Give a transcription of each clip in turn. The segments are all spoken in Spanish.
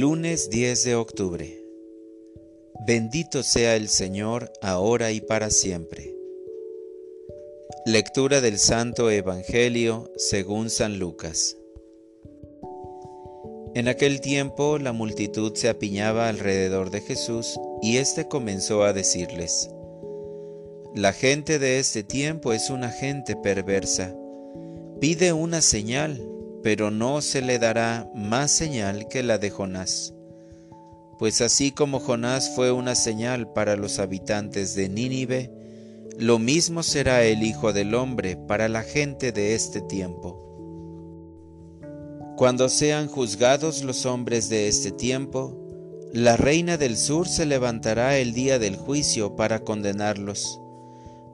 Lunes 10 de octubre. Bendito sea el Señor, ahora y para siempre. Lectura del Santo Evangelio según San Lucas. En aquel tiempo la multitud se apiñaba alrededor de Jesús y éste comenzó a decirles, La gente de este tiempo es una gente perversa. Pide una señal pero no se le dará más señal que la de Jonás. Pues así como Jonás fue una señal para los habitantes de Nínive, lo mismo será el Hijo del Hombre para la gente de este tiempo. Cuando sean juzgados los hombres de este tiempo, la reina del sur se levantará el día del juicio para condenarlos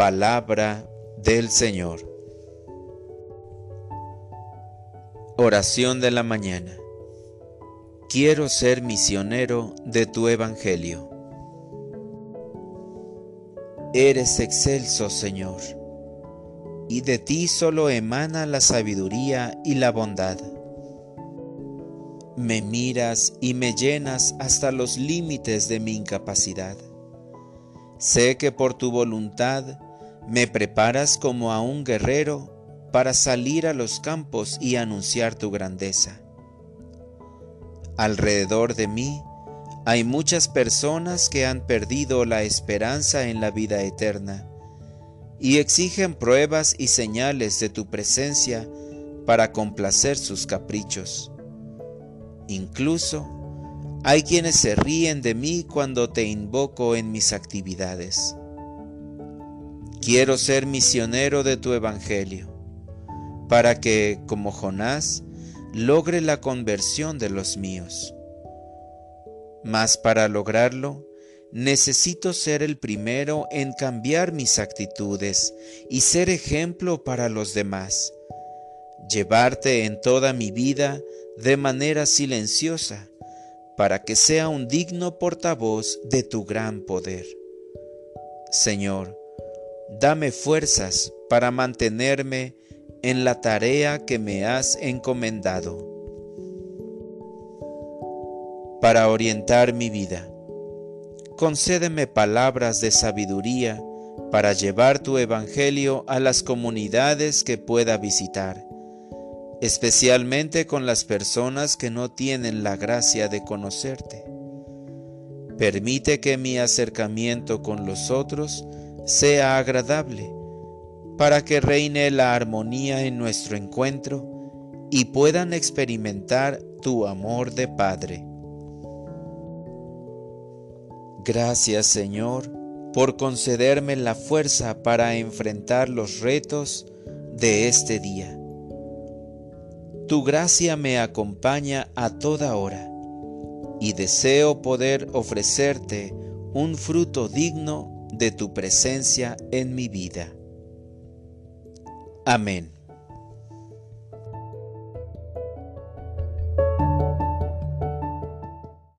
Palabra del Señor. Oración de la mañana. Quiero ser misionero de tu Evangelio. Eres excelso, Señor, y de ti solo emana la sabiduría y la bondad. Me miras y me llenas hasta los límites de mi incapacidad. Sé que por tu voluntad me preparas como a un guerrero para salir a los campos y anunciar tu grandeza. Alrededor de mí hay muchas personas que han perdido la esperanza en la vida eterna y exigen pruebas y señales de tu presencia para complacer sus caprichos. Incluso hay quienes se ríen de mí cuando te invoco en mis actividades. Quiero ser misionero de tu Evangelio, para que, como Jonás, logre la conversión de los míos. Mas para lograrlo, necesito ser el primero en cambiar mis actitudes y ser ejemplo para los demás. Llevarte en toda mi vida de manera silenciosa, para que sea un digno portavoz de tu gran poder. Señor, dame fuerzas para mantenerme en la tarea que me has encomendado. Para orientar mi vida, concédeme palabras de sabiduría para llevar tu Evangelio a las comunidades que pueda visitar, especialmente con las personas que no tienen la gracia de conocerte. Permite que mi acercamiento con los otros sea agradable, para que reine la armonía en nuestro encuentro y puedan experimentar tu amor de Padre. Gracias Señor por concederme la fuerza para enfrentar los retos de este día. Tu gracia me acompaña a toda hora y deseo poder ofrecerte un fruto digno de tu presencia en mi vida. Amén.